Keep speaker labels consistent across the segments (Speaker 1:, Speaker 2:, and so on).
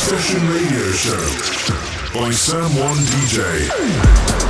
Speaker 1: House 4 session radio show by Sam One DJ.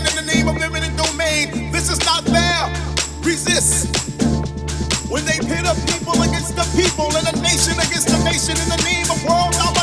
Speaker 2: mad in the name of limited domain. This is not fair. Resist. When they pit a people against the people and a nation against a nation in the name of world domination.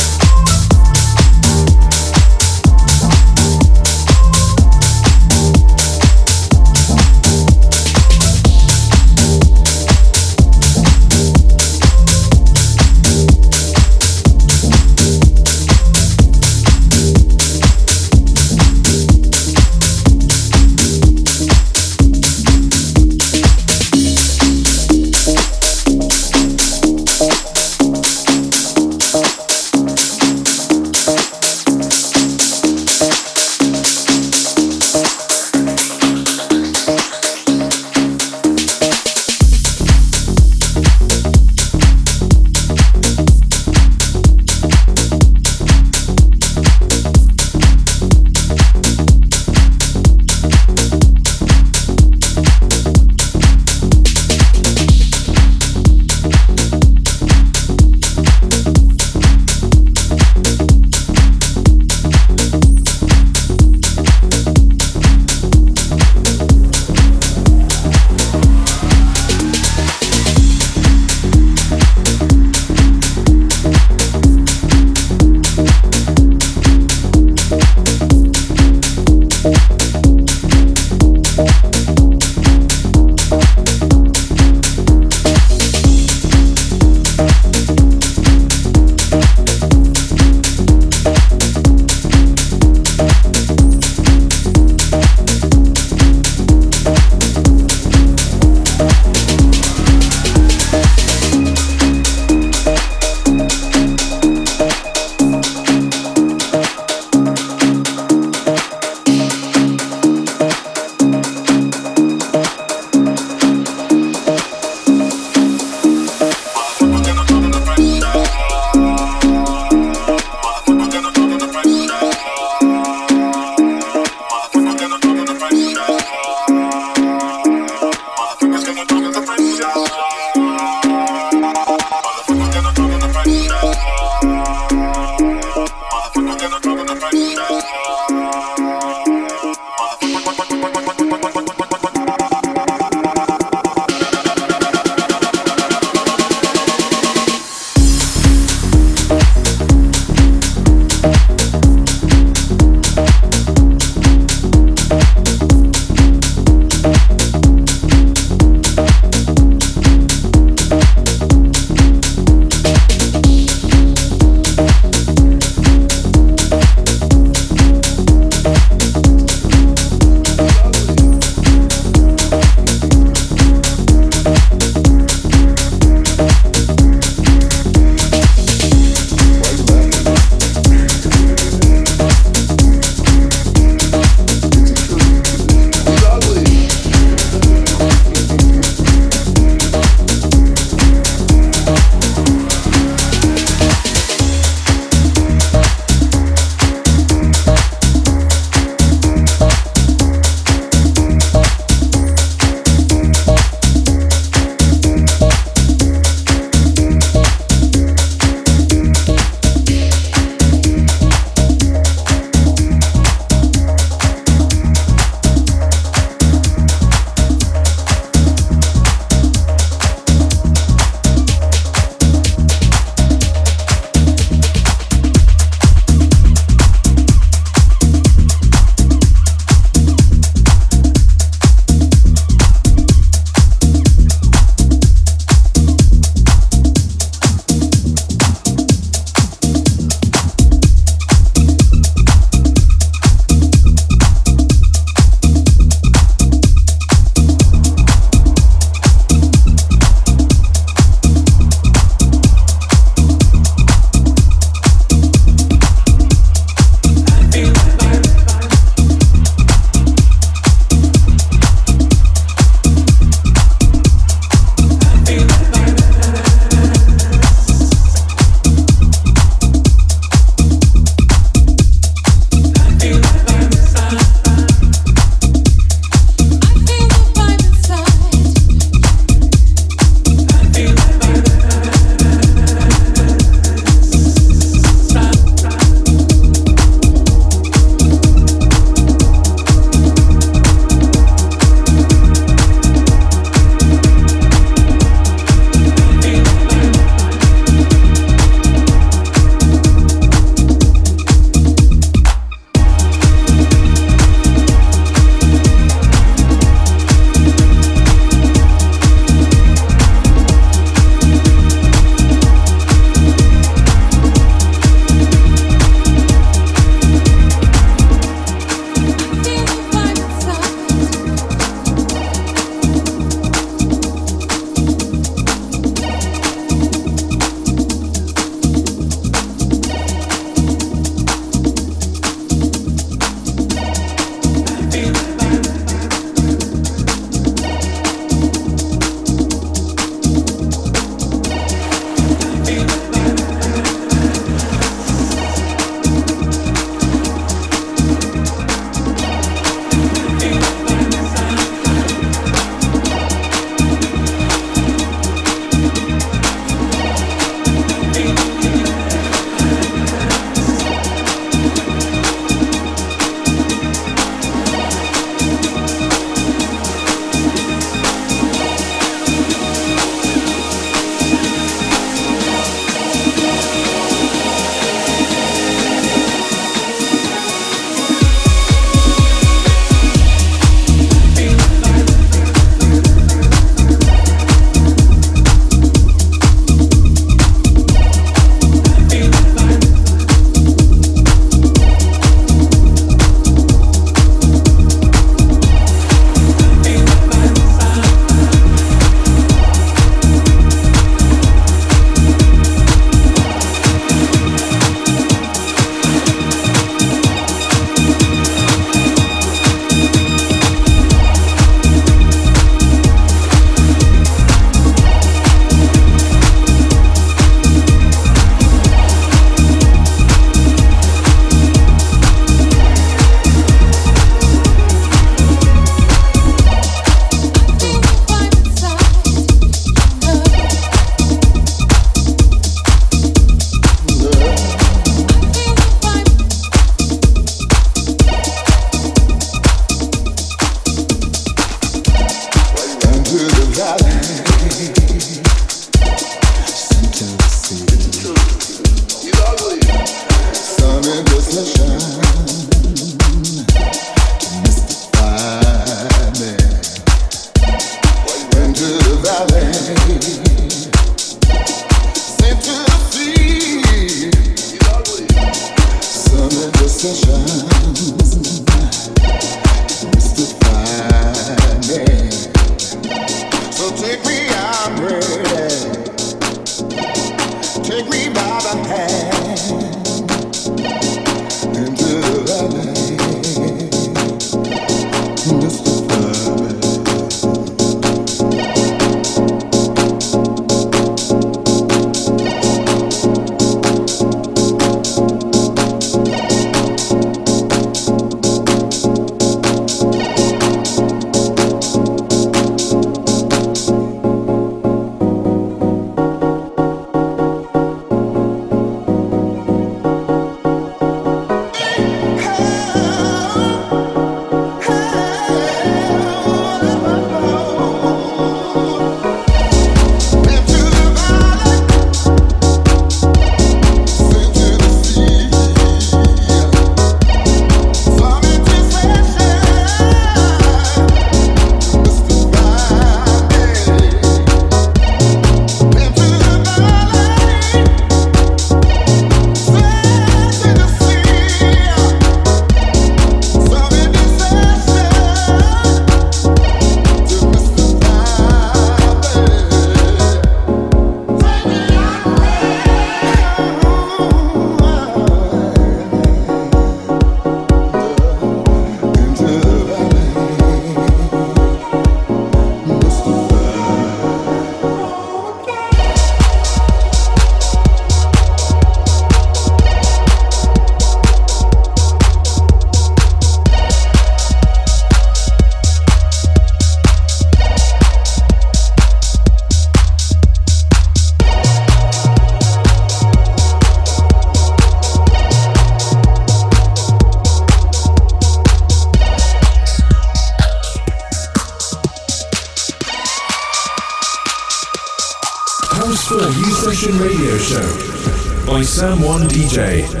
Speaker 1: Sam One DJ.